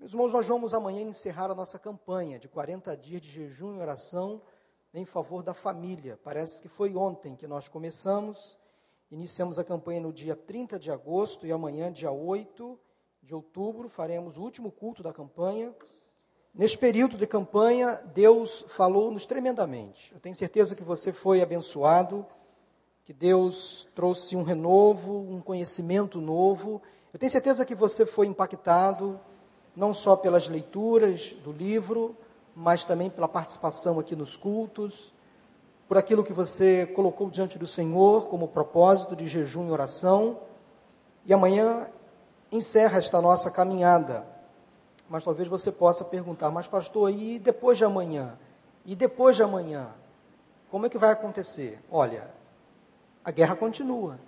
Meus irmãos, nós vamos amanhã encerrar a nossa campanha de 40 dias de jejum e oração em favor da família. Parece que foi ontem que nós começamos. Iniciamos a campanha no dia 30 de agosto e amanhã, dia 8 de outubro, faremos o último culto da campanha. Neste período de campanha, Deus falou-nos tremendamente. Eu tenho certeza que você foi abençoado, que Deus trouxe um renovo, um conhecimento novo. Eu tenho certeza que você foi impactado não só pelas leituras do livro, mas também pela participação aqui nos cultos, por aquilo que você colocou diante do Senhor como propósito de jejum e oração. E amanhã encerra esta nossa caminhada. Mas talvez você possa perguntar, mas pastor, e depois de amanhã? E depois de amanhã? Como é que vai acontecer? Olha, a guerra continua.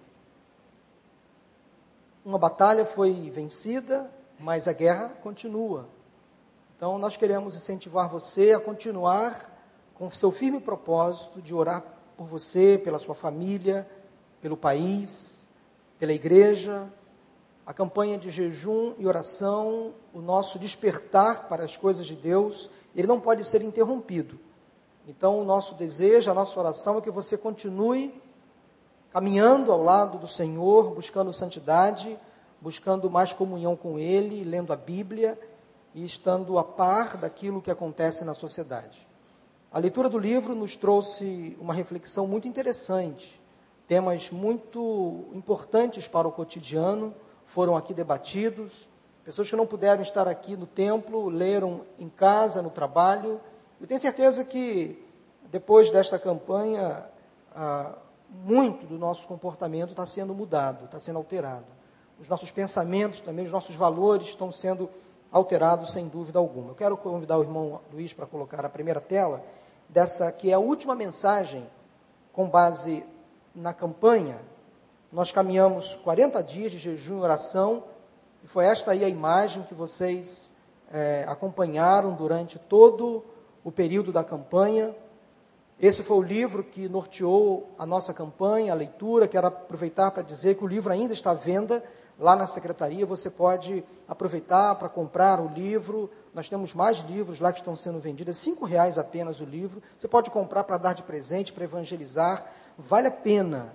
Uma batalha foi vencida, mas a guerra continua. Então, nós queremos incentivar você a continuar com seu firme propósito de orar por você, pela sua família, pelo país, pela igreja. A campanha de jejum e oração, o nosso despertar para as coisas de Deus, ele não pode ser interrompido. Então, o nosso desejo, a nossa oração é que você continue caminhando ao lado do Senhor, buscando santidade buscando mais comunhão com Ele, lendo a Bíblia e estando a par daquilo que acontece na sociedade. A leitura do livro nos trouxe uma reflexão muito interessante. Temas muito importantes para o cotidiano foram aqui debatidos. Pessoas que não puderam estar aqui no templo leram em casa, no trabalho. Eu tenho certeza que depois desta campanha, ah, muito do nosso comportamento está sendo mudado, está sendo alterado os nossos pensamentos também, os nossos valores estão sendo alterados sem dúvida alguma. Eu quero convidar o irmão Luiz para colocar a primeira tela dessa que é a última mensagem com base na campanha. Nós caminhamos 40 dias de jejum e oração e foi esta aí a imagem que vocês é, acompanharam durante todo o período da campanha. Esse foi o livro que norteou a nossa campanha, a leitura. Quero aproveitar para dizer que o livro ainda está à venda lá na secretaria, você pode aproveitar para comprar o livro. Nós temos mais livros lá que estão sendo vendidos, é cinco reais apenas o livro. Você pode comprar para dar de presente, para evangelizar. Vale a pena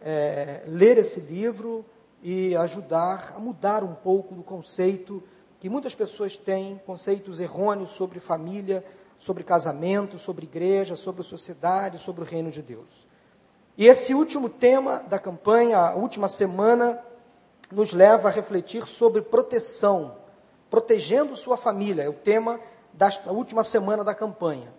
é, ler esse livro e ajudar a mudar um pouco do conceito que muitas pessoas têm, conceitos errôneos sobre família, sobre casamento, sobre igreja, sobre sociedade, sobre o reino de Deus. E esse último tema da campanha, a última semana, nos leva a refletir sobre proteção, protegendo sua família, é o tema da última semana da campanha.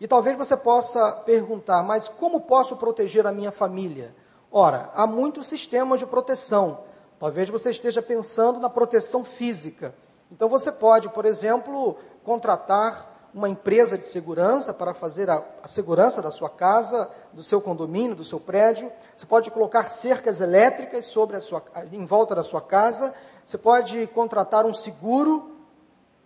E talvez você possa perguntar, mas como posso proteger a minha família? Ora, há muitos sistemas de proteção. Talvez você esteja pensando na proteção física. Então você pode, por exemplo, contratar uma empresa de segurança para fazer a, a, segurança da sua casa, do seu condomínio, do seu prédio. Você pode colocar cercas elétricas sobre a sua, em volta da sua casa. Você pode contratar um seguro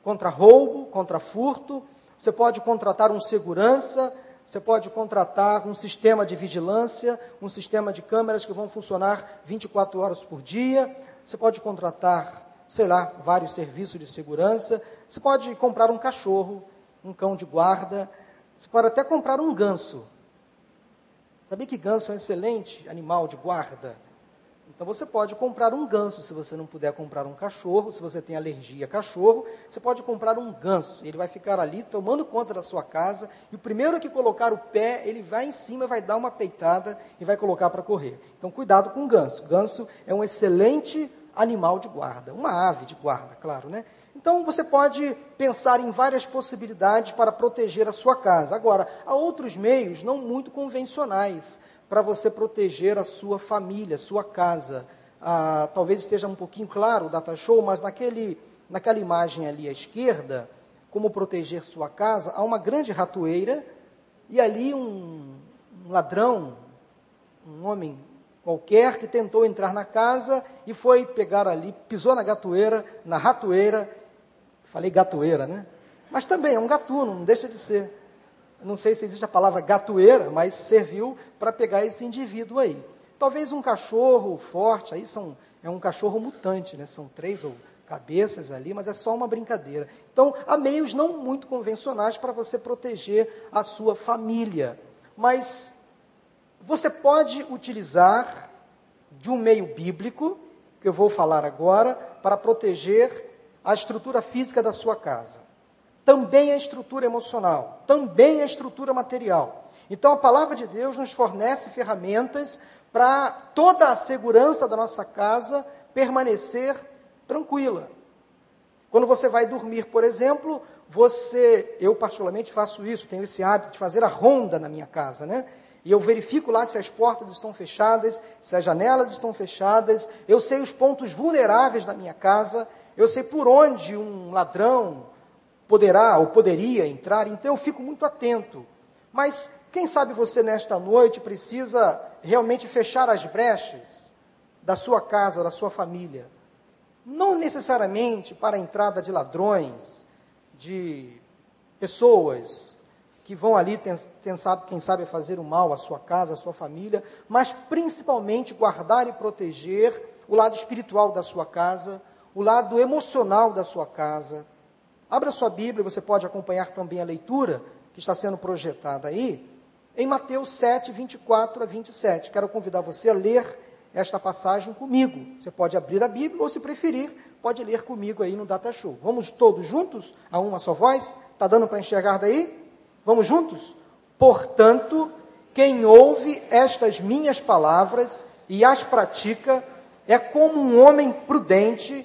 contra roubo, contra furto. Você pode contratar um segurança. Você pode contratar um sistema de vigilância, um sistema de câmeras que vão funcionar 24 horas por dia. Você pode contratar, sei lá, vários serviços de segurança. Você pode comprar um cachorro um cão de guarda. Você pode até comprar um ganso. Sabia que ganso é um excelente animal de guarda? Então você pode comprar um ganso, se você não puder comprar um cachorro, se você tem alergia a cachorro, você pode comprar um ganso. Ele vai ficar ali tomando conta da sua casa, e o primeiro que colocar o pé, ele vai em cima, vai dar uma peitada e vai colocar para correr. Então cuidado com o ganso. Ganso é um excelente animal de guarda, uma ave de guarda, claro, né? Então você pode pensar em várias possibilidades para proteger a sua casa. Agora, há outros meios não muito convencionais para você proteger a sua família, sua casa. Ah, talvez esteja um pouquinho claro o data show, mas naquele, naquela imagem ali à esquerda, como proteger sua casa, há uma grande ratoeira e ali um, um ladrão, um homem qualquer que tentou entrar na casa e foi pegar ali, pisou na gatoeira, na ratoeira Falei gatoeira, né? Mas também é um gatuno, não deixa de ser. Não sei se existe a palavra gatoeira, mas serviu para pegar esse indivíduo aí. Talvez um cachorro forte, aí são, é um cachorro mutante, né? São três ou cabeças ali, mas é só uma brincadeira. Então, há meios não muito convencionais para você proteger a sua família, mas você pode utilizar de um meio bíblico, que eu vou falar agora, para proteger a estrutura física da sua casa. Também a estrutura emocional, também a estrutura material. Então a palavra de Deus nos fornece ferramentas para toda a segurança da nossa casa permanecer tranquila. Quando você vai dormir, por exemplo, você, eu particularmente faço isso, tenho esse hábito de fazer a ronda na minha casa, né? E eu verifico lá se as portas estão fechadas, se as janelas estão fechadas, eu sei os pontos vulneráveis da minha casa, eu sei por onde um ladrão poderá ou poderia entrar, então eu fico muito atento. Mas quem sabe você nesta noite precisa realmente fechar as brechas da sua casa, da sua família. Não necessariamente para a entrada de ladrões, de pessoas que vão ali, tem, sabe, quem sabe, fazer o mal à sua casa, à sua família, mas principalmente guardar e proteger o lado espiritual da sua casa, o lado emocional da sua casa. Abra sua Bíblia, você pode acompanhar também a leitura que está sendo projetada aí, em Mateus 7, 24 a 27. Quero convidar você a ler esta passagem comigo. Você pode abrir a Bíblia ou, se preferir, pode ler comigo aí no Data Show. Vamos todos juntos, a uma só voz? Está dando para enxergar daí? Vamos juntos? Portanto, quem ouve estas minhas palavras e as pratica é como um homem prudente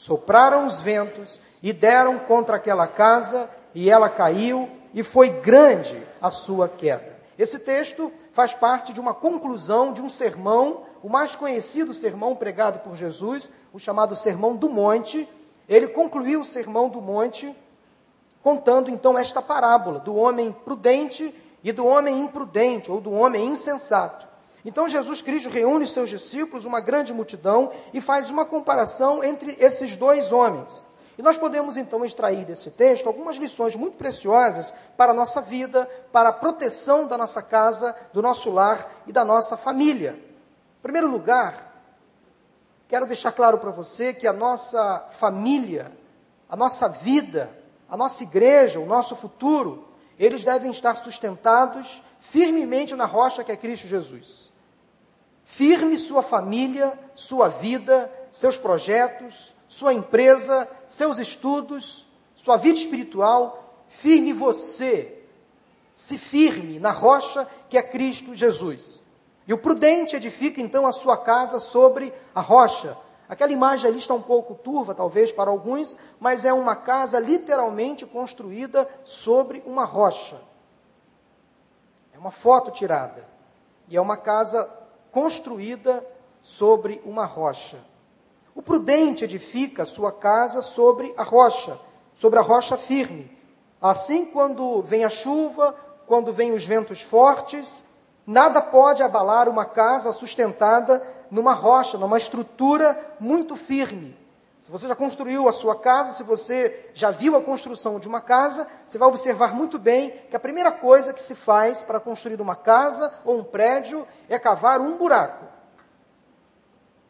sopraram os ventos e deram contra aquela casa, e ela caiu, e foi grande a sua queda. Esse texto faz parte de uma conclusão de um sermão, o mais conhecido sermão pregado por Jesus, o chamado Sermão do Monte. Ele concluiu o Sermão do Monte contando então esta parábola do homem prudente e do homem imprudente, ou do homem insensato. Então Jesus Cristo reúne seus discípulos, uma grande multidão, e faz uma comparação entre esses dois homens. E nós podemos então extrair desse texto algumas lições muito preciosas para a nossa vida, para a proteção da nossa casa, do nosso lar e da nossa família. Em primeiro lugar, quero deixar claro para você que a nossa família, a nossa vida, a nossa igreja, o nosso futuro, eles devem estar sustentados firmemente na rocha que é Cristo Jesus. Firme sua família, sua vida, seus projetos, sua empresa, seus estudos, sua vida espiritual, firme você. Se firme na rocha que é Cristo Jesus. E o prudente edifica então a sua casa sobre a rocha. Aquela imagem ali está um pouco turva, talvez, para alguns, mas é uma casa literalmente construída sobre uma rocha. É uma foto tirada. E é uma casa construída sobre uma rocha. O prudente edifica sua casa sobre a rocha, sobre a rocha firme. Assim, quando vem a chuva, quando vem os ventos fortes, nada pode abalar uma casa sustentada numa rocha, numa estrutura muito firme. Se você já construiu a sua casa, se você já viu a construção de uma casa, você vai observar muito bem que a primeira coisa que se faz para construir uma casa ou um prédio é cavar um buraco.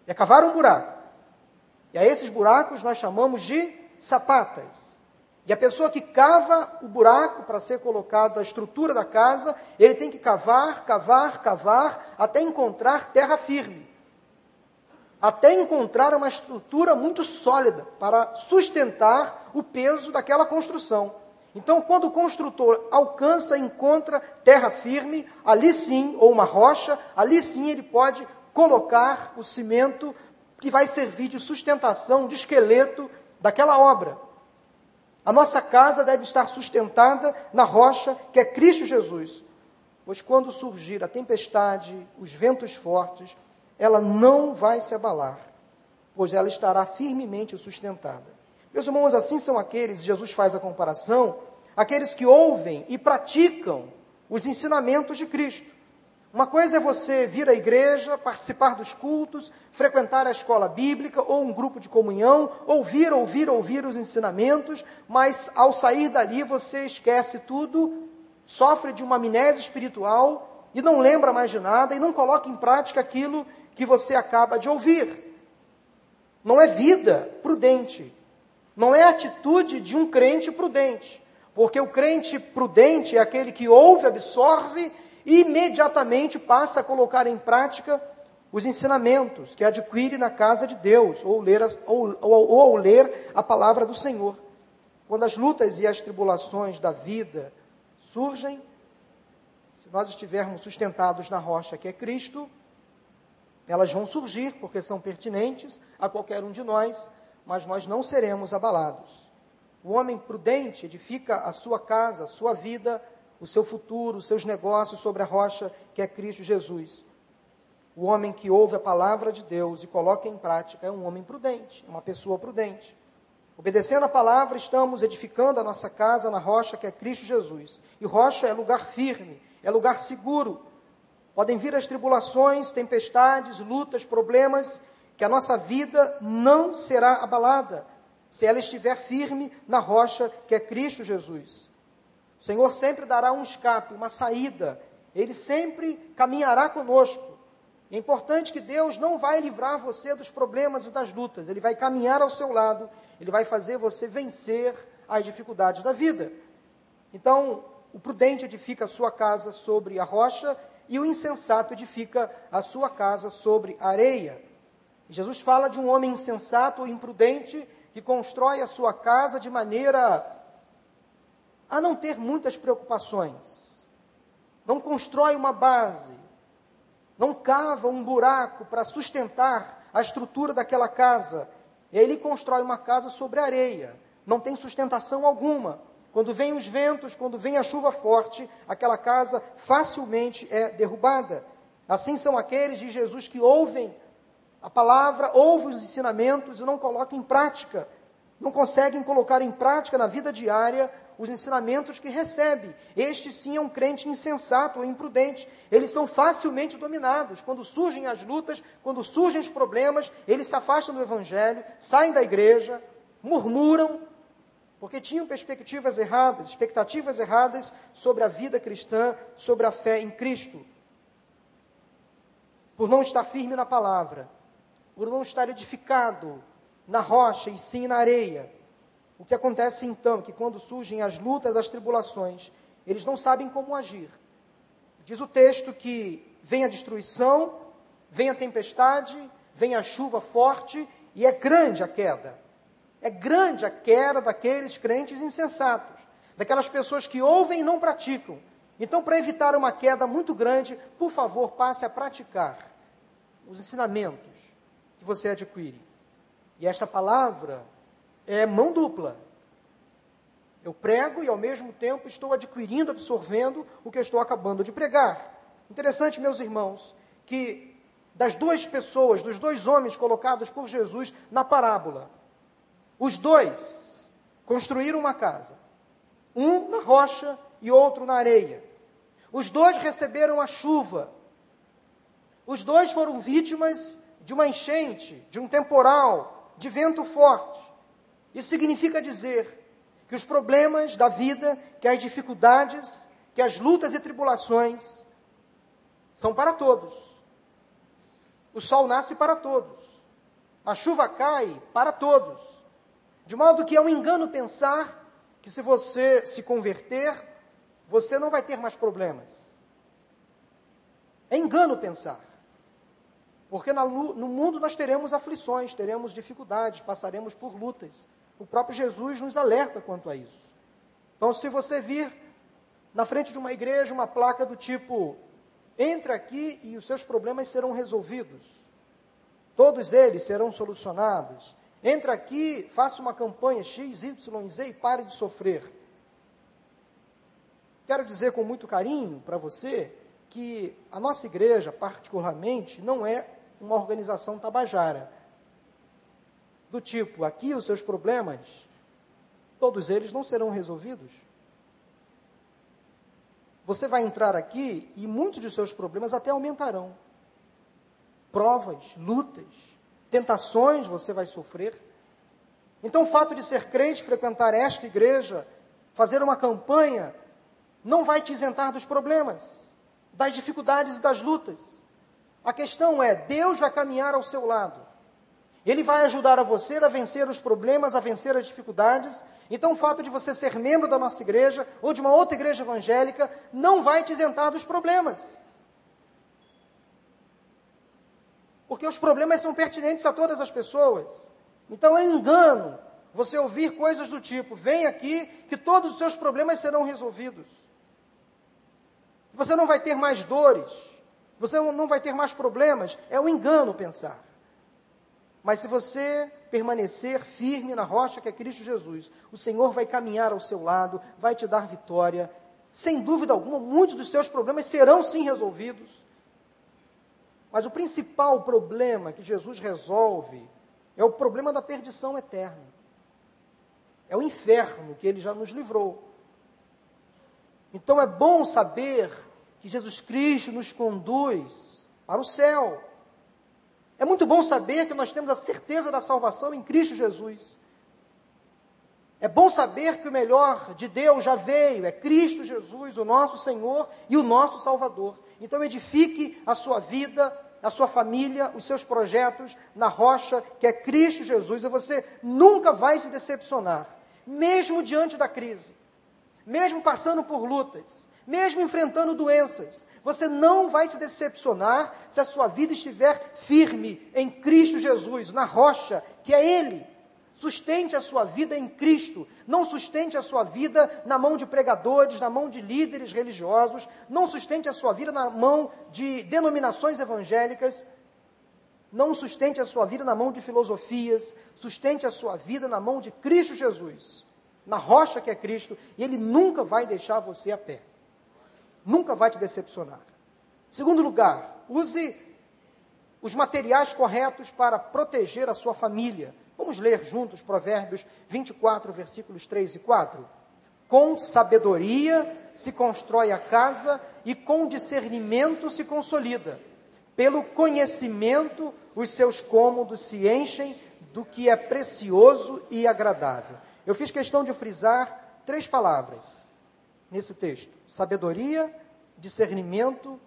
É cavar um buraco. E a esses buracos nós chamamos de sapatas. E a pessoa que cava o buraco para ser colocado a estrutura da casa, ele tem que cavar, cavar, cavar, até encontrar terra firme. Até encontrar uma estrutura muito sólida para sustentar o peso daquela construção. Então, quando o construtor alcança, encontra terra firme, ali sim, ou uma rocha, ali sim ele pode colocar o cimento que vai servir de sustentação, de esqueleto daquela obra. A nossa casa deve estar sustentada na rocha que é Cristo Jesus, pois quando surgir a tempestade, os ventos fortes, ela não vai se abalar, pois ela estará firmemente sustentada. Meus irmãos, assim são aqueles, Jesus faz a comparação, aqueles que ouvem e praticam os ensinamentos de Cristo. Uma coisa é você vir à igreja, participar dos cultos, frequentar a escola bíblica ou um grupo de comunhão, ouvir, ouvir, ouvir os ensinamentos, mas ao sair dali você esquece tudo, sofre de uma amnésia espiritual e não lembra mais de nada e não coloca em prática aquilo que você acaba de ouvir. Não é vida prudente, não é atitude de um crente prudente, porque o crente prudente é aquele que ouve, absorve imediatamente passa a colocar em prática os ensinamentos que adquire na casa de Deus, ou, ler, ou, ou, ou ao ler a palavra do Senhor. Quando as lutas e as tribulações da vida surgem, se nós estivermos sustentados na rocha que é Cristo, elas vão surgir porque são pertinentes a qualquer um de nós, mas nós não seremos abalados. O homem prudente edifica a sua casa, a sua vida o seu futuro, os seus negócios sobre a rocha que é Cristo Jesus. O homem que ouve a palavra de Deus e coloca em prática é um homem prudente, é uma pessoa prudente. Obedecendo a palavra, estamos edificando a nossa casa na rocha que é Cristo Jesus. E rocha é lugar firme, é lugar seguro. Podem vir as tribulações, tempestades, lutas, problemas, que a nossa vida não será abalada se ela estiver firme na rocha que é Cristo Jesus. O Senhor sempre dará um escape, uma saída. Ele sempre caminhará conosco. É importante que Deus não vai livrar você dos problemas e das lutas. Ele vai caminhar ao seu lado. Ele vai fazer você vencer as dificuldades da vida. Então, o prudente edifica a sua casa sobre a rocha e o insensato edifica a sua casa sobre areia. Jesus fala de um homem insensato ou imprudente que constrói a sua casa de maneira a não ter muitas preocupações. Não constrói uma base, não cava um buraco para sustentar a estrutura daquela casa. E aí ele constrói uma casa sobre areia, não tem sustentação alguma. Quando vem os ventos, quando vem a chuva forte, aquela casa facilmente é derrubada. Assim são aqueles de Jesus que ouvem a palavra, ouvem os ensinamentos e não colocam em prática. Não conseguem colocar em prática na vida diária os ensinamentos que recebe. Este sim é um crente insensato ou imprudente. Eles são facilmente dominados. Quando surgem as lutas, quando surgem os problemas, eles se afastam do evangelho, saem da igreja, murmuram, porque tinham perspectivas erradas, expectativas erradas sobre a vida cristã, sobre a fé em Cristo. Por não estar firme na palavra, por não estar edificado na rocha e sim na areia o que acontece então, que quando surgem as lutas, as tribulações, eles não sabem como agir. Diz o texto que vem a destruição, vem a tempestade, vem a chuva forte e é grande a queda. É grande a queda daqueles crentes insensatos, daquelas pessoas que ouvem e não praticam. Então, para evitar uma queda muito grande, por favor, passe a praticar os ensinamentos que você adquire. E esta palavra é mão dupla. Eu prego e ao mesmo tempo estou adquirindo, absorvendo o que eu estou acabando de pregar. Interessante, meus irmãos, que das duas pessoas, dos dois homens colocados por Jesus na parábola, os dois construíram uma casa. Um na rocha e outro na areia. Os dois receberam a chuva. Os dois foram vítimas de uma enchente, de um temporal, de vento forte. Isso significa dizer que os problemas da vida, que as dificuldades, que as lutas e tribulações são para todos. O sol nasce para todos. A chuva cai para todos. De modo que é um engano pensar que se você se converter, você não vai ter mais problemas. É engano pensar. Porque no mundo nós teremos aflições, teremos dificuldades, passaremos por lutas. O próprio Jesus nos alerta quanto a isso. Então, se você vir na frente de uma igreja uma placa do tipo: entre aqui e os seus problemas serão resolvidos, todos eles serão solucionados. Entre aqui, faça uma campanha X, Y, Z e pare de sofrer. Quero dizer com muito carinho para você que a nossa igreja, particularmente, não é uma organização tabajara. do tipo, aqui os seus problemas, todos eles não serão resolvidos. Você vai entrar aqui e muitos de seus problemas até aumentarão. Provas, lutas, tentações você vai sofrer. Então, o fato de ser crente, frequentar esta igreja, fazer uma campanha, não vai te isentar dos problemas, das dificuldades e das lutas. A questão é: Deus vai caminhar ao seu lado. Ele vai ajudar a você a vencer os problemas, a vencer as dificuldades. Então, o fato de você ser membro da nossa igreja ou de uma outra igreja evangélica não vai te isentar dos problemas. Porque os problemas são pertinentes a todas as pessoas. Então, é engano você ouvir coisas do tipo: vem aqui que todos os seus problemas serão resolvidos. Você não vai ter mais dores. Você não vai ter mais problemas. É um engano pensar. Mas se você permanecer firme na rocha que é Cristo Jesus, o Senhor vai caminhar ao seu lado, vai te dar vitória. Sem dúvida alguma, muitos dos seus problemas serão sim resolvidos. Mas o principal problema que Jesus resolve é o problema da perdição eterna. É o inferno que ele já nos livrou. Então é bom saber que Jesus Cristo nos conduz para o céu. É muito bom saber que nós temos a certeza da salvação em Cristo Jesus. É bom saber que o melhor de Deus já veio, é Cristo Jesus, o nosso Senhor e o nosso Salvador. Então edifique a sua vida, a sua família, os seus projetos na rocha que é Cristo Jesus, e você nunca vai se decepcionar, mesmo diante da crise, mesmo passando por lutas, mesmo enfrentando doenças, você não vai se decepcionar se a sua vida estiver firme em Cristo Jesus, na rocha, que é Ele. Sustente a sua vida em Cristo, não sustente a sua vida na mão de pregadores, na mão de líderes religiosos, não sustente a sua vida na mão de denominações evangélicas, não sustente a sua vida na mão de filosofias, sustente a sua vida na mão de Cristo Jesus, na rocha que é Cristo, e Ele nunca vai deixar você a pé. Nunca vai te decepcionar. Segundo lugar, use os materiais corretos para proteger a sua família. Vamos ler juntos Provérbios 24, versículos 3 e 4. Com sabedoria se constrói a casa e com discernimento se consolida. Pelo conhecimento os seus cômodos se enchem do que é precioso e agradável. Eu fiz questão de frisar três palavras nesse texto: sabedoria, discernimento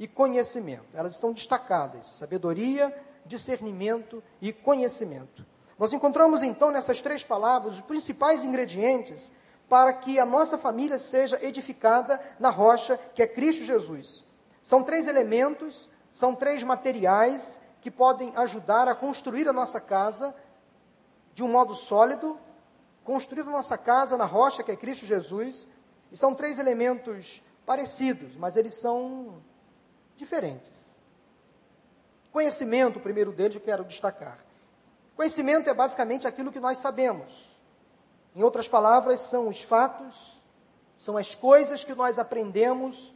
e conhecimento. Elas estão destacadas: sabedoria, discernimento e conhecimento. Nós encontramos então nessas três palavras os principais ingredientes para que a nossa família seja edificada na rocha que é Cristo Jesus. São três elementos, são três materiais que podem ajudar a construir a nossa casa de um modo sólido, construir a nossa casa na rocha que é Cristo Jesus, e são três elementos parecidos, mas eles são diferentes. Conhecimento, o primeiro deles, eu quero destacar. Conhecimento é basicamente aquilo que nós sabemos. Em outras palavras, são os fatos, são as coisas que nós aprendemos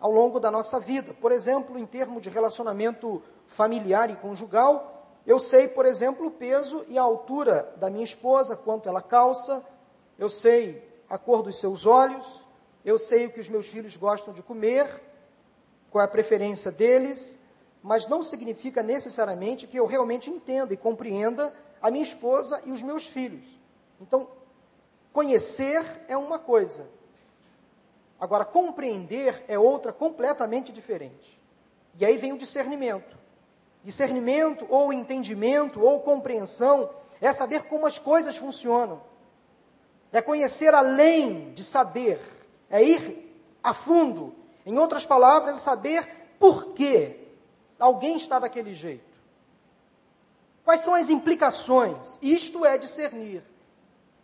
ao longo da nossa vida. Por exemplo, em termos de relacionamento familiar e conjugal, eu sei, por exemplo, o peso e a altura da minha esposa, quanto ela calça, eu sei a cor dos seus olhos, eu sei o que os meus filhos gostam de comer, qual é a preferência deles, mas não significa necessariamente que eu realmente entenda e compreenda a minha esposa e os meus filhos. Então, conhecer é uma coisa, agora compreender é outra completamente diferente. E aí vem o discernimento. Discernimento, ou entendimento, ou compreensão, é saber como as coisas funcionam é conhecer além de saber, é ir a fundo. Em outras palavras, é saber por que alguém está daquele jeito. Quais são as implicações? Isto é discernir.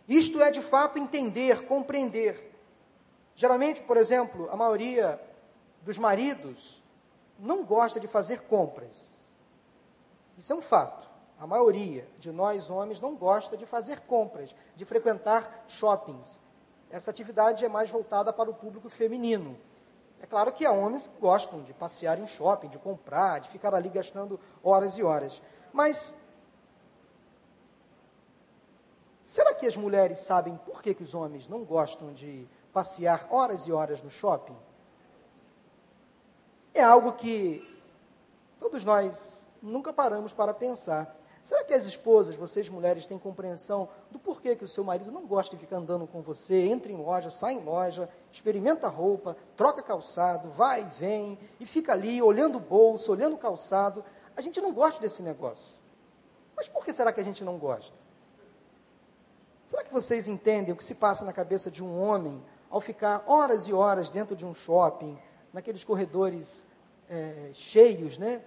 Isto é de fato entender, compreender. Geralmente, por exemplo, a maioria dos maridos não gosta de fazer compras. Isso é um fato. A maioria de nós homens não gosta de fazer compras, de frequentar shoppings. Essa atividade é mais voltada para o público feminino. É claro que há homens que gostam de passear em shopping, de comprar, de ficar ali gastando horas e horas. Mas Será que as mulheres sabem por que, que os homens não gostam de passear horas e horas no shopping? É algo que todos nós nunca paramos para pensar. Será que as esposas, vocês mulheres, têm compreensão do porquê que o seu marido não gosta de ficar andando com você, entra em loja, sai em loja, experimenta roupa, troca calçado, vai e vem, e fica ali olhando o bolso, olhando o calçado? A gente não gosta desse negócio. Mas por que será que a gente não gosta? Será que vocês entendem o que se passa na cabeça de um homem ao ficar horas e horas dentro de um shopping, naqueles corredores é, cheios, né?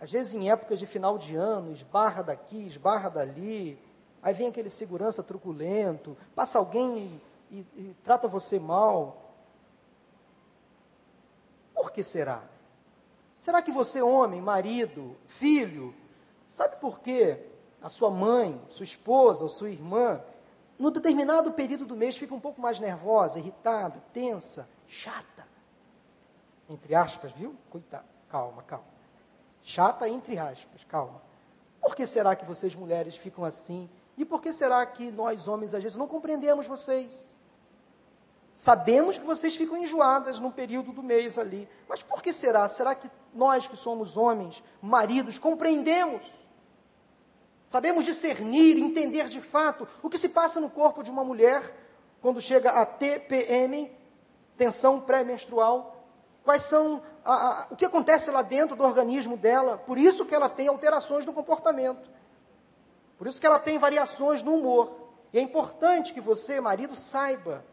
Às vezes em épocas de final de ano, esbarra daqui, esbarra dali, aí vem aquele segurança truculento, passa alguém e, e, trata você mal. Por que será? Será que você, homem, marido, filho, sabe por que a sua mãe, sua esposa ou sua irmã, no determinado período do mês fica um pouco mais nervosa, irritada, tensa, chata? Entre aspas, viu? Coitado. Calma, calma. Chata entre aspas, calma. Por que será que vocês mulheres ficam assim? E por que será que nós homens às vezes não compreendemos vocês? Sabemos que vocês ficam enjoadas num período do mês ali. Mas por que será? Será que nós que somos homens, maridos, compreendemos? Sabemos discernir, entender de fato o que se passa no corpo de uma mulher quando chega a TPM, tensão pré-menstrual? Quais são a, a, o que acontece lá dentro do organismo dela? Por isso que ela tem alterações no comportamento. Por isso que ela tem variações no humor. E é importante que você, marido, saiba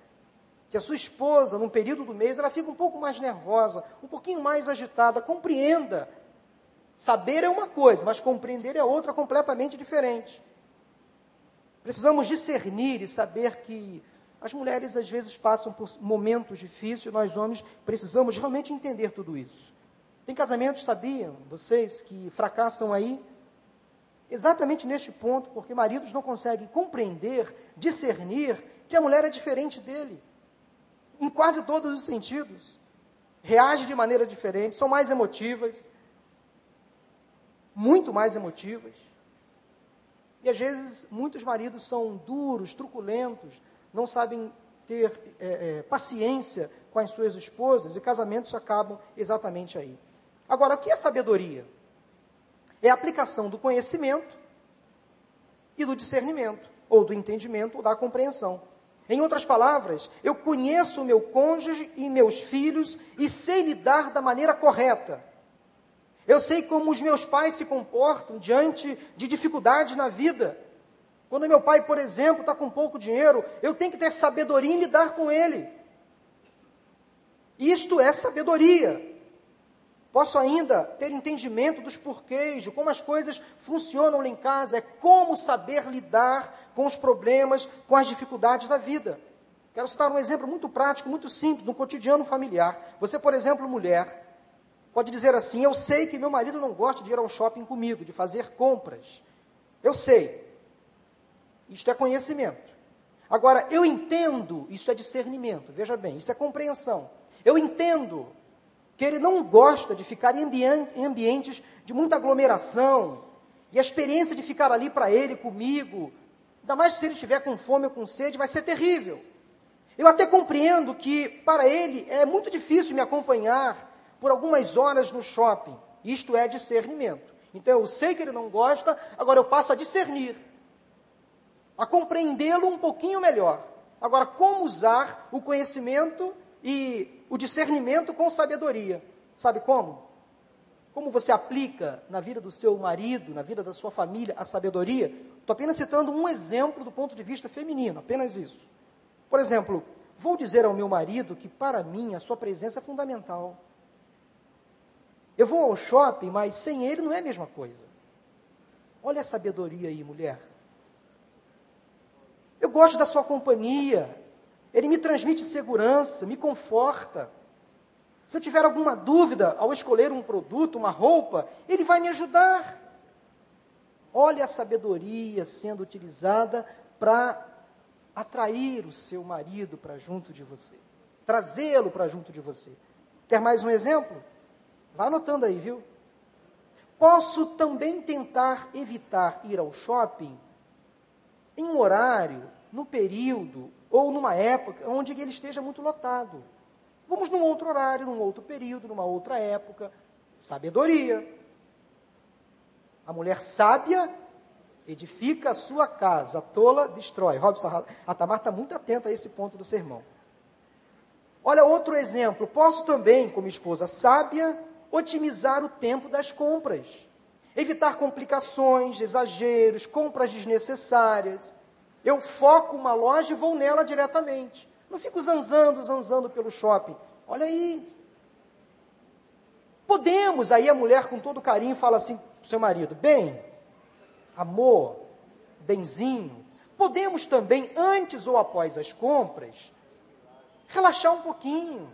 que a sua esposa, num período do mês, ela fica um pouco mais nervosa, um pouquinho mais agitada. Compreenda. Saber é uma coisa, mas compreender é outra completamente diferente. Precisamos discernir e saber que as mulheres às vezes passam por momentos difíceis, nós homens precisamos realmente entender tudo isso. Tem casamentos, sabiam vocês, que fracassam aí exatamente neste ponto, porque maridos não conseguem compreender, discernir que a mulher é diferente dele, em quase todos os sentidos. Reage de maneira diferente, são mais emotivas, muito mais emotivas. E às vezes muitos maridos são duros, truculentos, não sabem ter é, é, paciência com as suas esposas e casamentos acabam exatamente aí. Agora, o que é sabedoria? É a aplicação do conhecimento e do discernimento, ou do entendimento, ou da compreensão. Em outras palavras, eu conheço o meu cônjuge e meus filhos e sei lidar da maneira correta. Eu sei como os meus pais se comportam diante de dificuldades na vida. Quando meu pai, por exemplo, está com pouco dinheiro, eu tenho que ter sabedoria em lidar com ele. Isto é sabedoria. Posso ainda ter entendimento dos porquês, de como as coisas funcionam lá em casa, é como saber lidar com os problemas, com as dificuldades da vida. Quero citar um exemplo muito prático, muito simples, no cotidiano familiar. Você, por exemplo, mulher, pode dizer assim: Eu sei que meu marido não gosta de ir ao shopping comigo, de fazer compras. Eu sei. Isto é conhecimento. Agora, eu entendo, isso é discernimento, veja bem, isso é compreensão. Eu entendo que ele não gosta de ficar em, ambientes de muita aglomeração, e a experiência de ficar ali para ele, comigo, ainda mais se ele estiver com fome ou com sede, vai ser terrível. Eu até compreendo que para ele é muito difícil me acompanhar por algumas horas no shopping. Isto é discernimento. Então eu sei que ele não gosta, agora eu passo a discernir a compreendê-lo um pouquinho melhor. Agora, como usar o conhecimento e o discernimento com sabedoria? Sabe como? Como você aplica na vida do seu marido, na vida da sua família, a sabedoria? Estou apenas citando um exemplo do ponto de vista feminino, apenas isso. Por exemplo, vou dizer ao meu marido que para mim a sua presença é fundamental. Eu vou ao shopping, mas sem ele não é a mesma coisa. Olha a sabedoria aí, mulher. Eu gosto da sua companhia. Ele me transmite segurança, me conforta. Se eu tiver alguma dúvida ao escolher um produto, uma roupa, ele vai me ajudar. Olha a sabedoria sendo utilizada para atrair o seu marido para junto de você, trazê-lo para junto de você. Quer mais um exemplo? Vá anotando aí, viu? Posso também tentar evitar ir ao shopping em um horário, num período ou numa época onde ele esteja muito lotado. Vamos num outro horário, num outro período, numa outra época. Sabedoria. A mulher sábia edifica a sua casa, a tola destrói. Robson Atamar está muito atento a esse ponto do sermão. Olha outro exemplo. Posso também, como esposa sábia, otimizar o tempo das compras. Evitar complicações, exageros, compras desnecessárias. Eu foco uma loja e vou nela diretamente. Não fico zanzando, zanzando pelo shopping. Olha aí. Podemos, aí a mulher com todo carinho fala assim para seu marido: bem, amor, benzinho. Podemos também, antes ou após as compras, relaxar um pouquinho,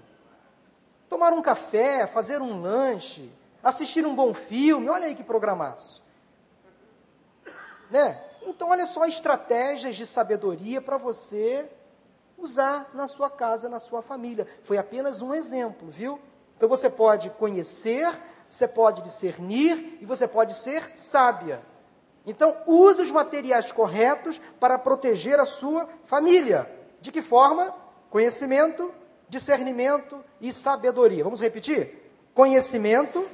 tomar um café, fazer um lanche, assistir um bom filme. Olha aí que programaço. Né? Então, olha só estratégias de sabedoria para você usar na sua casa, na sua família. Foi apenas um exemplo, viu? Então você pode conhecer, você pode discernir e você pode ser sábia. Então, use os materiais corretos para proteger a sua família. De que forma? Conhecimento, discernimento e sabedoria. Vamos repetir? Conhecimento.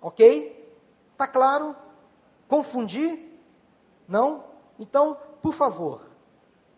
Ok? Está claro? Confundir? Não? Então, por favor,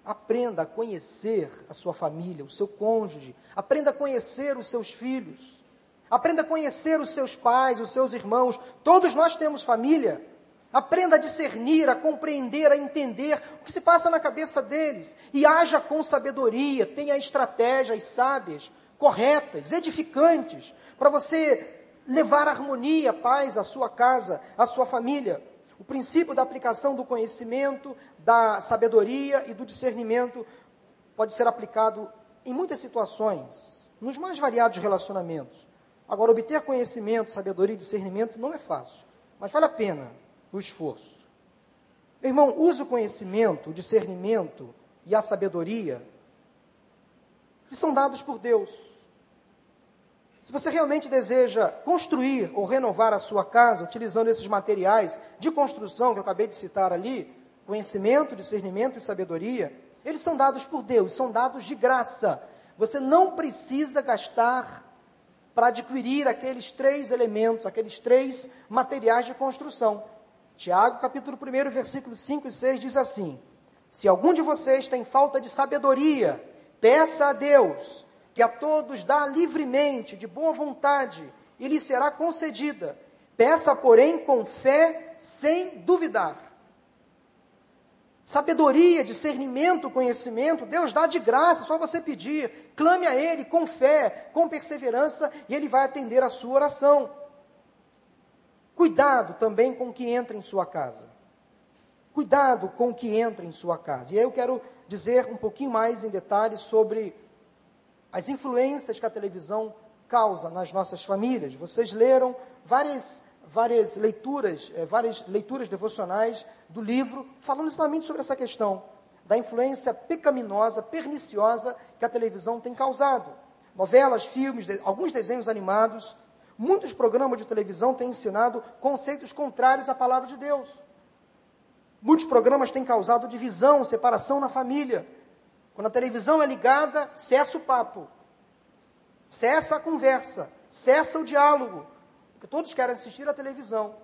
aprenda a conhecer a sua família, o seu cônjuge, aprenda a conhecer os seus filhos, aprenda a conhecer os seus pais, os seus irmãos. Todos nós temos família. Aprenda a discernir, a compreender, a entender o que se passa na cabeça deles e haja com sabedoria, tenha estratégias sábias, corretas, edificantes, para você levar harmonia, paz à sua casa, à sua família. O princípio da aplicação do conhecimento, da sabedoria e do discernimento pode ser aplicado em muitas situações, nos mais variados relacionamentos. Agora, obter conhecimento, sabedoria e discernimento não é fácil, mas vale a pena o esforço. Meu irmão, use o conhecimento, o discernimento e a sabedoria que são dados por Deus se você realmente deseja construir ou renovar a sua casa utilizando esses materiais de construção que eu acabei de citar ali, conhecimento, discernimento e sabedoria, eles são dados por Deus, são dados de graça. Você não precisa gastar para adquirir aqueles três elementos, aqueles três materiais de construção. Tiago, capítulo 1, versículos 5 e 6 diz assim: Se algum de vocês tem falta de sabedoria, peça a Deus que a todos dá livremente, de boa vontade, e lhe será concedida. Peça, porém, com fé, sem duvidar. Sabedoria, discernimento, conhecimento, Deus dá de graça, só você pedir. Clame a Ele com fé, com perseverança, e Ele vai atender a sua oração. Cuidado também com o que entra em sua casa. Cuidado com o que entra em sua casa. E aí eu quero dizer um pouquinho mais em detalhes sobre as influências que a televisão causa nas nossas famílias. Vocês leram várias, várias leituras, é, várias leituras devocionais do livro falando exatamente sobre essa questão da influência pecaminosa, perniciosa que a televisão tem causado. Novelas, filmes, de, alguns desenhos animados, muitos programas de televisão têm ensinado conceitos contrários à palavra de Deus. Muitos programas têm causado divisão, separação na família. Quando a televisão é ligada, cessa o papo, cessa a conversa, cessa o diálogo, porque todos querem assistir a televisão.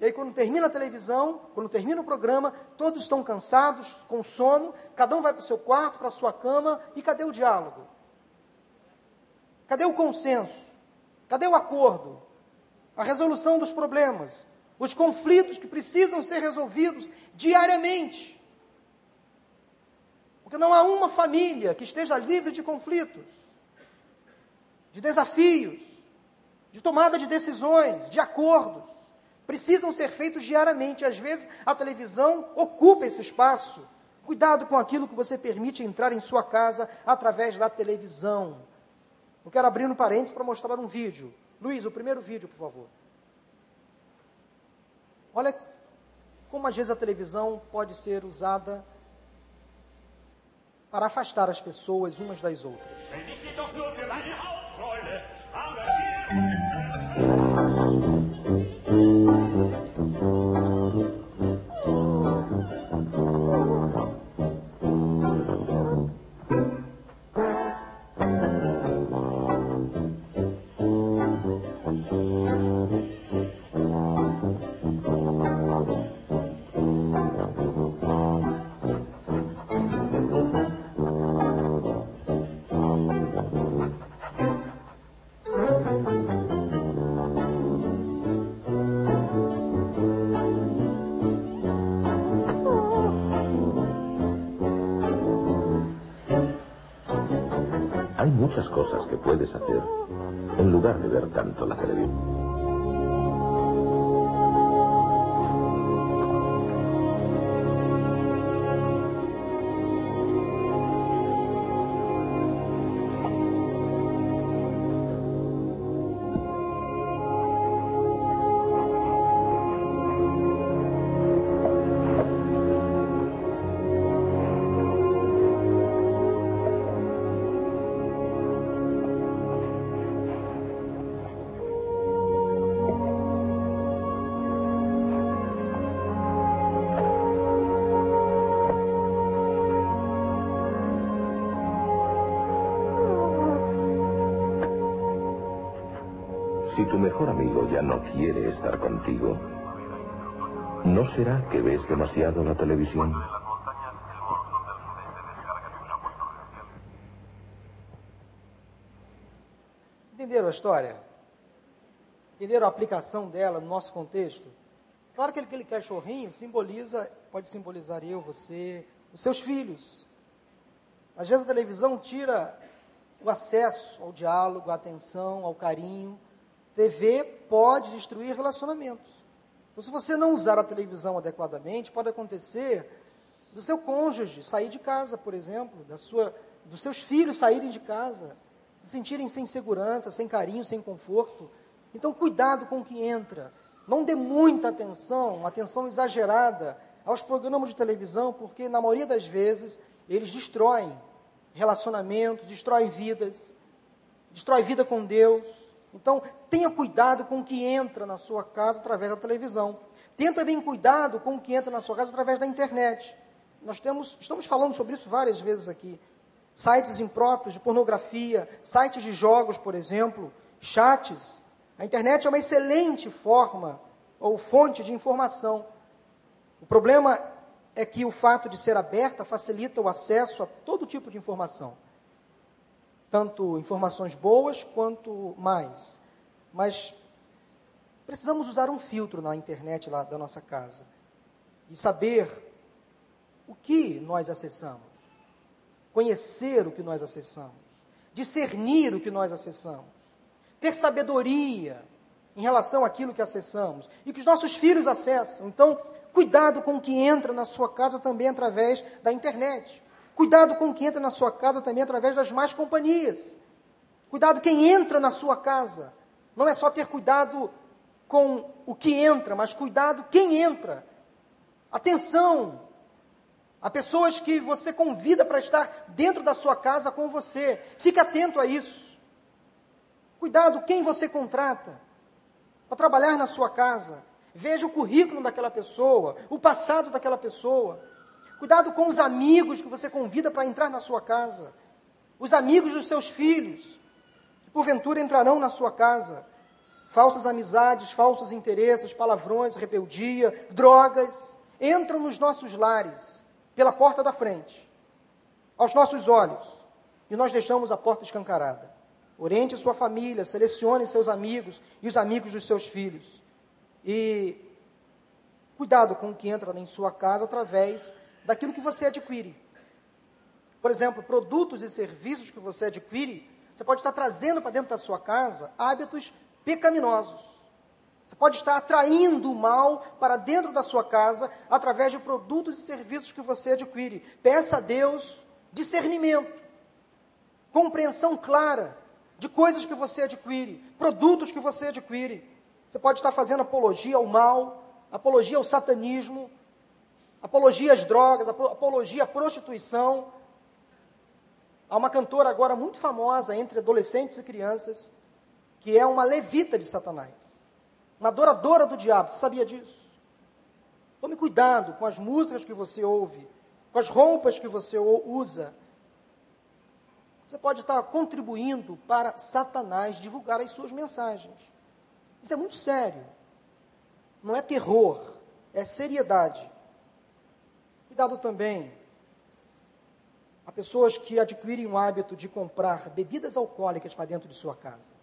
E aí, quando termina a televisão, quando termina o programa, todos estão cansados, com sono, cada um vai para o seu quarto, para a sua cama, e cadê o diálogo? Cadê o consenso? Cadê o acordo? A resolução dos problemas? Os conflitos que precisam ser resolvidos diariamente. Porque não há uma família que esteja livre de conflitos, de desafios, de tomada de decisões, de acordos. Precisam ser feitos diariamente. Às vezes a televisão ocupa esse espaço. Cuidado com aquilo que você permite entrar em sua casa através da televisão. Eu quero abrir um parênteses para mostrar um vídeo. Luiz, o primeiro vídeo, por favor. Olha como às vezes a televisão pode ser usada para afastar as pessoas umas das outras. Muchas cosas que puedes hacer en lugar de ver tanto la televisión. Si tu mejor amigo ya no quiere estar contigo, ¿no será que ves demasiado la televisión? Entenderam a história? Entenderam a aplicação dela no nosso contexto? Claro que aquele cachorrinho simboliza, pode simbolizar eu, você, os seus filhos. Às vezes a televisão tira o acesso ao diálogo, à atenção, ao carinho, TV pode destruir relacionamentos. Então, se você não usar a televisão adequadamente, pode acontecer do seu cônjuge sair de casa, por exemplo, da sua, dos seus filhos saírem de casa, se sentirem sem segurança, sem carinho, sem conforto. Então, cuidado com o que entra. Não dê muita atenção, uma atenção exagerada aos programas de televisão, porque na maioria das vezes eles destroem relacionamentos, destroem vidas, destroem vida com Deus. Então, tenha cuidado com o que entra na sua casa através da televisão. Tenha também cuidado com o que entra na sua casa através da internet. Nós temos, estamos falando sobre isso várias vezes aqui. Sites impróprios de pornografia, sites de jogos, por exemplo, chats. A internet é uma excelente forma ou fonte de informação. O problema é que o fato de ser aberta facilita o acesso a todo tipo de informação tanto informações boas quanto mais. Mas precisamos usar um filtro na internet lá da nossa casa e saber o que nós acessamos, conhecer o que nós acessamos, discernir o que nós acessamos, ter sabedoria em relação àquilo que acessamos e que os nossos filhos acessam. Então, cuidado com o que entra na sua casa também através da internet. Cuidado com quem entra na sua casa também através das más companhias. Cuidado quem entra na sua casa. Não é só ter cuidado com o que entra, mas cuidado quem entra. Atenção! Há pessoas que você convida para estar dentro da sua casa com você. Fique atento a isso. Cuidado quem você contrata para trabalhar na sua casa. Veja o currículo daquela pessoa, o passado daquela pessoa. Cuidado com os amigos que você convida para entrar na sua casa. Os amigos dos seus filhos, que porventura entrarão na sua casa. Falsas amizades, falsos interesses, palavrões, rebeldia, drogas, entram nos nossos lares, pela porta da frente, aos nossos olhos, e nós deixamos a porta escancarada. Oriente sua família, selecione seus amigos e os amigos dos seus filhos. E cuidado com o que entra em sua casa através daquilo que você adquire. Por exemplo, produtos e serviços que você adquire, você pode estar trazendo para dentro da sua casa hábitos pecaminosos. Você pode estar atraindo o mal para dentro da sua casa através de produtos e serviços que você adquire. Peça a Deus discernimento, compreensão clara de coisas que você adquire, produtos que você adquire. Você pode estar fazendo apologia ao mal, apologia ao satanismo, apologia às drogas, apologia à prostituição. Há uma cantora agora muito famosa entre adolescentes e crianças, que é uma levita de Satanás, uma adoradora do diabo. Você sabia disso? Tome cuidado com as músicas que você ouve, com as roupas que você usa. Você pode estar contribuindo para Satanás divulgar as suas mensagens. Isso é muito sério. Não é terror, é seriedade. Cuidado também a pessoas que adquirem o hábito de comprar bebidas alcoólicas para dentro de sua casa.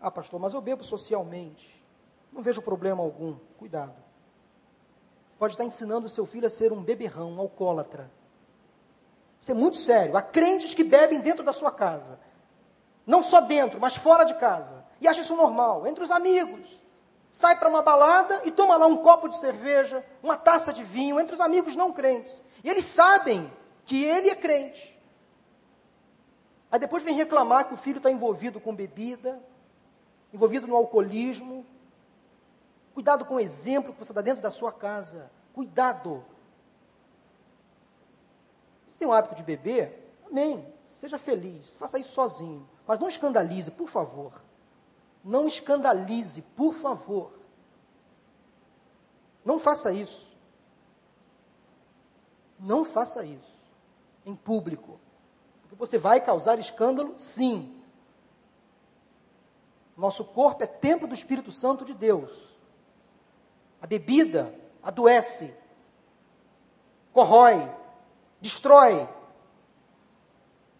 Ah, pastor, mas eu bebo socialmente. Não vejo problema algum. Cuidado. Você pode estar ensinando o seu filho a ser um beberrão, um alcoólatra. Isso é muito sério. Há crentes que bebem dentro da sua casa. Não só dentro, mas fora de casa. E acha isso normal, entre os amigos. Sai para uma balada e toma lá um copo de cerveja, uma taça de vinho, entre os amigos não crentes. E eles sabem que ele é crente. Aí depois vem reclamar que o filho está envolvido com bebida, envolvido no alcoolismo. Cuidado com o exemplo que você dá dentro da sua casa. Cuidado. Você tem o hábito de beber? Amém. Seja feliz. Faça isso sozinho. Mas não escandalize, por favor. Não escandalize, por favor. Não faça isso. Não faça isso em público. Porque você vai causar escândalo, sim. Nosso corpo é templo do Espírito Santo de Deus. A bebida adoece, corrói, destrói.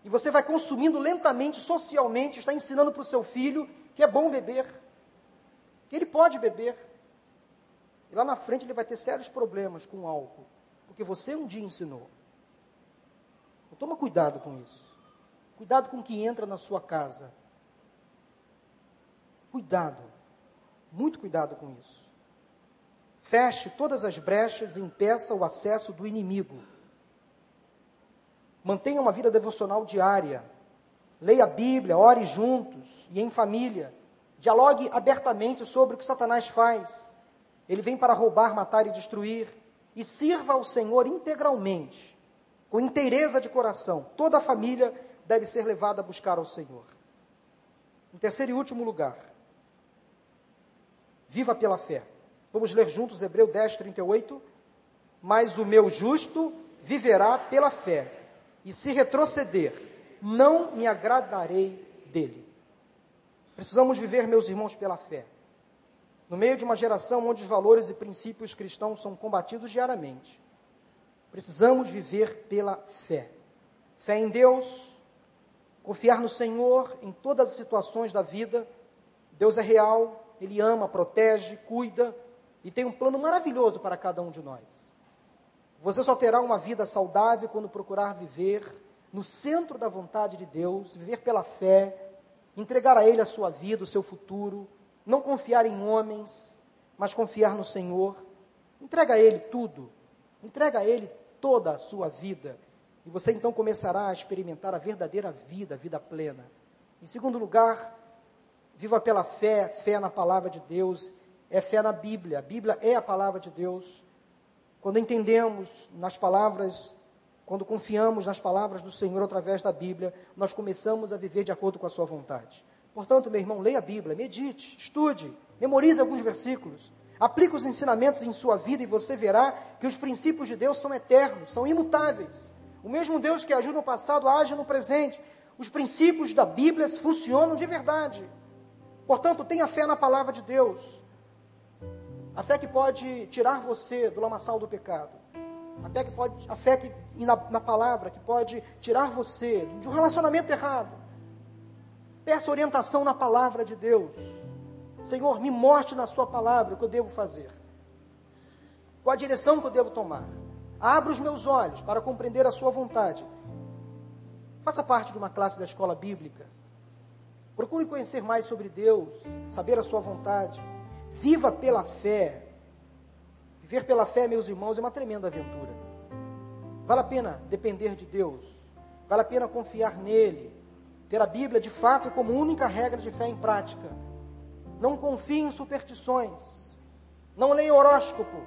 E você vai consumindo lentamente, socialmente, está ensinando para o seu filho que é bom beber, que ele pode beber. E lá na frente ele vai ter sérios problemas com o álcool, porque você um dia ensinou. Então, toma cuidado com isso. Cuidado com o que entra na sua casa. Cuidado, muito cuidado com isso. Feche todas as brechas e impeça o acesso do inimigo. Mantenha uma vida devocional diária. Leia a Bíblia, ore juntos e em família. Dialogue abertamente sobre o que Satanás faz. Ele vem para roubar, matar e destruir. E sirva ao Senhor integralmente, com inteireza de coração. Toda a família deve ser levada a buscar ao Senhor. Em terceiro e último lugar, viva pela fé. Vamos ler juntos Hebreu 10, 38. Mas o meu justo viverá pela fé, e se retroceder, não me agradarei dele. Precisamos viver, meus irmãos, pela fé. No meio de uma geração onde os valores e princípios cristãos são combatidos diariamente, precisamos viver pela fé. Fé em Deus, confiar no Senhor em todas as situações da vida. Deus é real, Ele ama, protege, cuida e tem um plano maravilhoso para cada um de nós. Você só terá uma vida saudável quando procurar viver no centro da vontade de Deus, viver pela fé, entregar a Ele a sua vida, o seu futuro, não confiar em homens, mas confiar no Senhor. Entrega a Ele tudo, entrega a Ele toda a sua vida, e você então começará a experimentar a verdadeira vida, a vida plena. Em segundo lugar, viva pela fé, fé na palavra de Deus, é fé na Bíblia. A Bíblia é a palavra de Deus. Quando entendemos nas palavras, quando confiamos nas palavras do Senhor através da Bíblia, nós começamos a viver de acordo com a sua vontade. Portanto, meu irmão, leia a Bíblia, medite, estude, memorize alguns versículos, aplique os ensinamentos em sua vida e você verá que os princípios de Deus são eternos, são imutáveis. O mesmo Deus que agiu no passado age no presente. Os princípios da Bíblia funcionam de verdade. Portanto, tenha fé na palavra de Deus. A fé que pode tirar você do lamaçal do pecado. A fé que pode, a fé que na, na palavra que pode tirar você de um relacionamento errado. Peça orientação na palavra de Deus. Senhor, me mostre na sua palavra o que eu devo fazer. Qual a direção que eu devo tomar? Abra os meus olhos para compreender a sua vontade. Faça parte de uma classe da escola bíblica. Procure conhecer mais sobre Deus, saber a sua vontade. Viva pela fé. Viver pela fé, meus irmãos, é uma tremenda aventura. Vale a pena depender de Deus. Vale a pena confiar nele. Ter a Bíblia de fato como única regra de fé em prática. Não confie em superstições. Não leia horóscopo.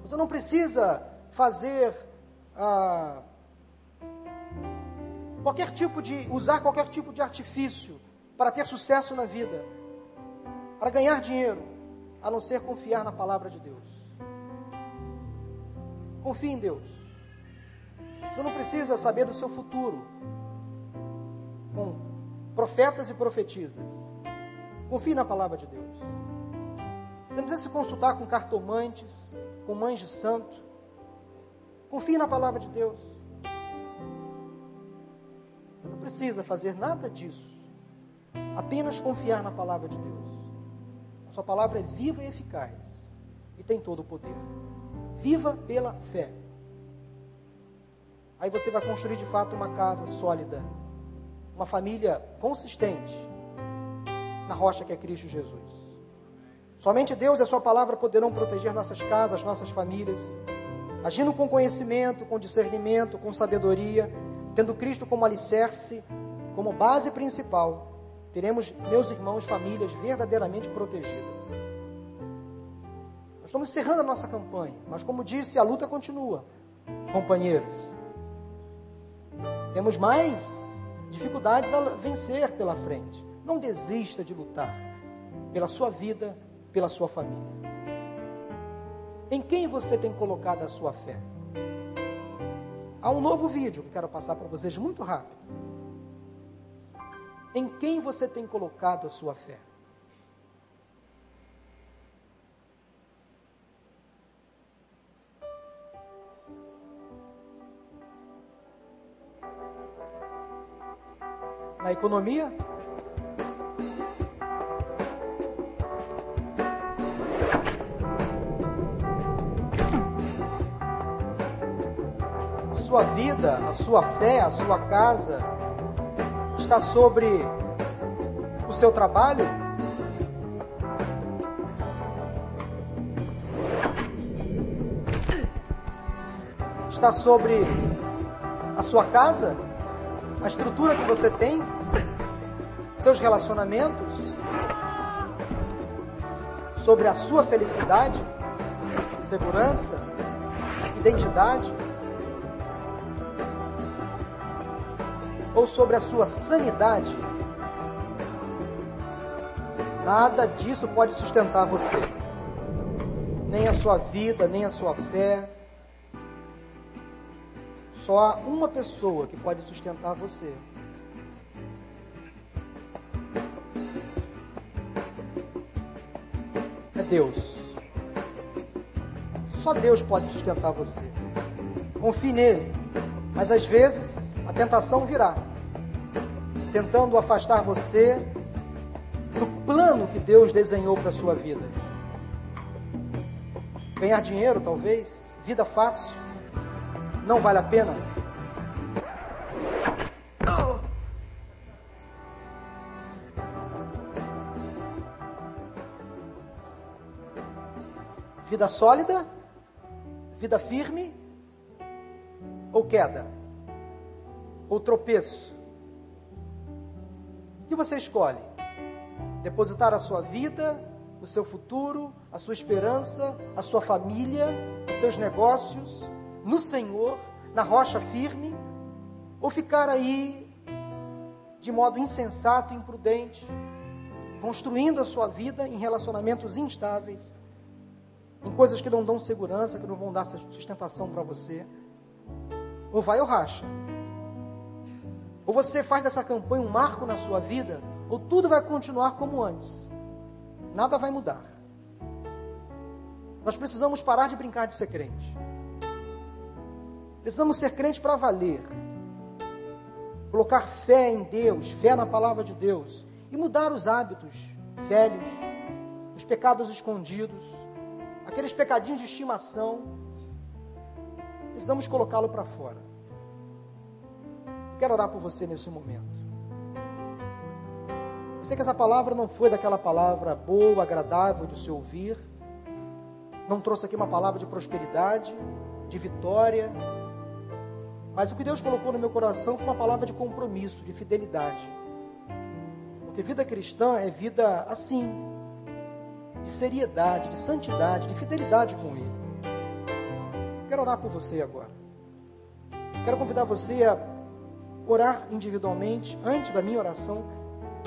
Você não precisa fazer ah, qualquer tipo de usar qualquer tipo de artifício para ter sucesso na vida, para ganhar dinheiro, a não ser confiar na palavra de Deus. Confie em Deus. Você não precisa saber do seu futuro com profetas e profetisas. Confie na palavra de Deus. Você não precisa se consultar com cartomantes, com mães de santo. Confie na palavra de Deus. Você não precisa fazer nada disso. Apenas confiar na palavra de Deus. Sua palavra é viva e eficaz e tem todo o poder. Viva pela fé. Aí você vai construir de fato uma casa sólida, uma família consistente na rocha que é Cristo Jesus. Somente Deus e a Sua palavra poderão proteger nossas casas, nossas famílias, agindo com conhecimento, com discernimento, com sabedoria, tendo Cristo como alicerce, como base principal, teremos, meus irmãos, famílias verdadeiramente protegidas. Nós estamos encerrando a nossa campanha, mas como disse, a luta continua, companheiros. Temos mais dificuldades a vencer pela frente. Não desista de lutar pela sua vida, pela sua família. Em quem você tem colocado a sua fé? Há um novo vídeo que quero passar para vocês muito rápido. Em quem você tem colocado a sua fé? Na economia? A sua vida, a sua fé, a sua casa está sobre o seu trabalho? Está sobre a sua casa? A estrutura que você tem? Seus relacionamentos? Sobre a sua felicidade? Segurança? Identidade? Ou sobre a sua sanidade, nada disso pode sustentar você. Nem a sua vida, nem a sua fé. Só há uma pessoa que pode sustentar você. É Deus. Só Deus pode sustentar você. Confie nele. Mas às vezes a tentação virá tentando afastar você do plano que Deus desenhou para a sua vida. Ganhar dinheiro, talvez, vida fácil, não vale a pena. Vida sólida, vida firme ou queda, ou tropeço que você escolhe? Depositar a sua vida, o seu futuro, a sua esperança, a sua família, os seus negócios no Senhor, na rocha firme, ou ficar aí de modo insensato, imprudente, construindo a sua vida em relacionamentos instáveis, em coisas que não dão segurança, que não vão dar sustentação para você. Ou vai ou racha. Ou você faz dessa campanha um marco na sua vida, ou tudo vai continuar como antes. Nada vai mudar. Nós precisamos parar de brincar de ser crente. Precisamos ser crente para valer. Colocar fé em Deus, fé na palavra de Deus e mudar os hábitos velhos, os pecados escondidos, aqueles pecadinhos de estimação. Precisamos colocá-lo para fora. Quero orar por você nesse momento. Eu sei que essa palavra não foi daquela palavra boa, agradável de se ouvir. Não trouxe aqui uma palavra de prosperidade, de vitória. Mas o que Deus colocou no meu coração foi uma palavra de compromisso, de fidelidade. Porque vida cristã é vida assim, de seriedade, de santidade, de fidelidade com Ele. Quero orar por você agora. Quero convidar você a orar individualmente, antes da minha oração,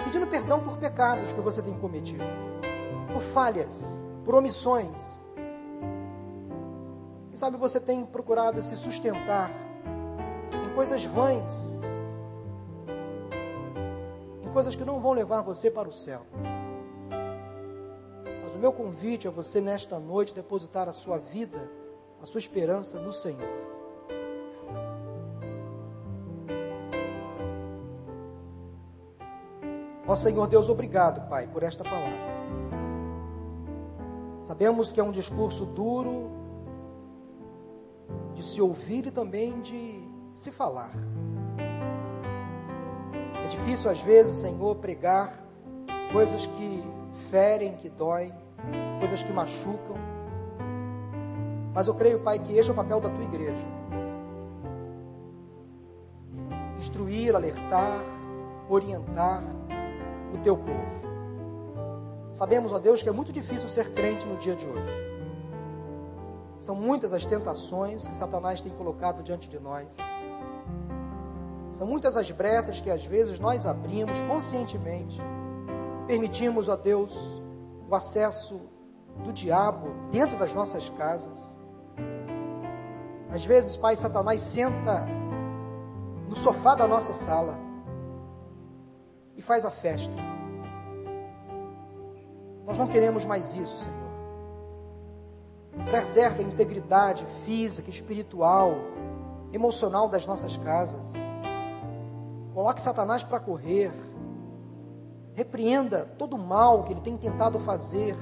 pedindo perdão por pecados que você tem cometido, por falhas, por omissões. Quem sabe você tem procurado se sustentar em coisas vãs, em coisas que não vão levar você para o céu. Mas o meu convite é você nesta noite depositar a sua vida, a sua esperança no Senhor. Ó Senhor Deus, obrigado, Pai, por esta palavra. Sabemos que é um discurso duro de se ouvir e também de se falar. É difícil às vezes, Senhor, pregar coisas que ferem, que doem, coisas que machucam. Mas eu creio, Pai, que este é o papel da tua igreja. Instruir, alertar, orientar o teu povo. Sabemos, ó Deus, que é muito difícil ser crente no dia de hoje. São muitas as tentações que Satanás tem colocado diante de nós. São muitas as brechas que às vezes nós abrimos conscientemente. Permitimos a Deus o acesso do diabo dentro das nossas casas. Às vezes, Pai, Satanás senta no sofá da nossa sala e faz a festa. Nós não queremos mais isso, Senhor. Preserve a integridade física, espiritual, emocional das nossas casas. Coloque Satanás para correr. Repreenda todo o mal que ele tem tentado fazer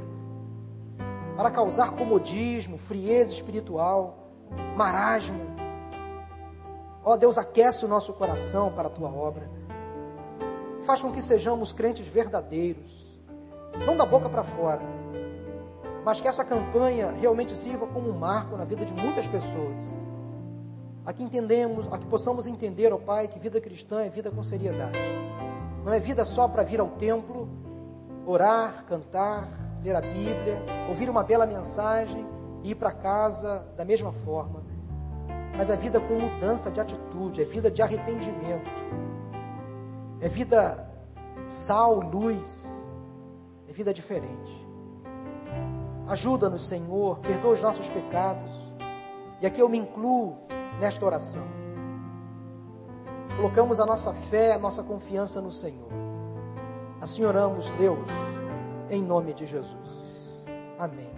para causar comodismo, frieza espiritual, marasmo. Ó oh, Deus, aquece o nosso coração para a tua obra. Faz com que sejamos crentes verdadeiros, não da boca para fora mas que essa campanha realmente sirva como um marco na vida de muitas pessoas. A que entendemos, a que possamos entender, ó oh Pai, que vida cristã é vida com seriedade. Não é vida só para vir ao templo, orar, cantar, ler a Bíblia, ouvir uma bela mensagem e ir para casa da mesma forma. Mas é vida com mudança de atitude, é vida de arrependimento. É vida sal, luz, é vida diferente. Ajuda-nos, Senhor, perdoa os nossos pecados. E aqui eu me incluo nesta oração. Colocamos a nossa fé, a nossa confiança no Senhor. Assim oramos, Deus, em nome de Jesus. Amém.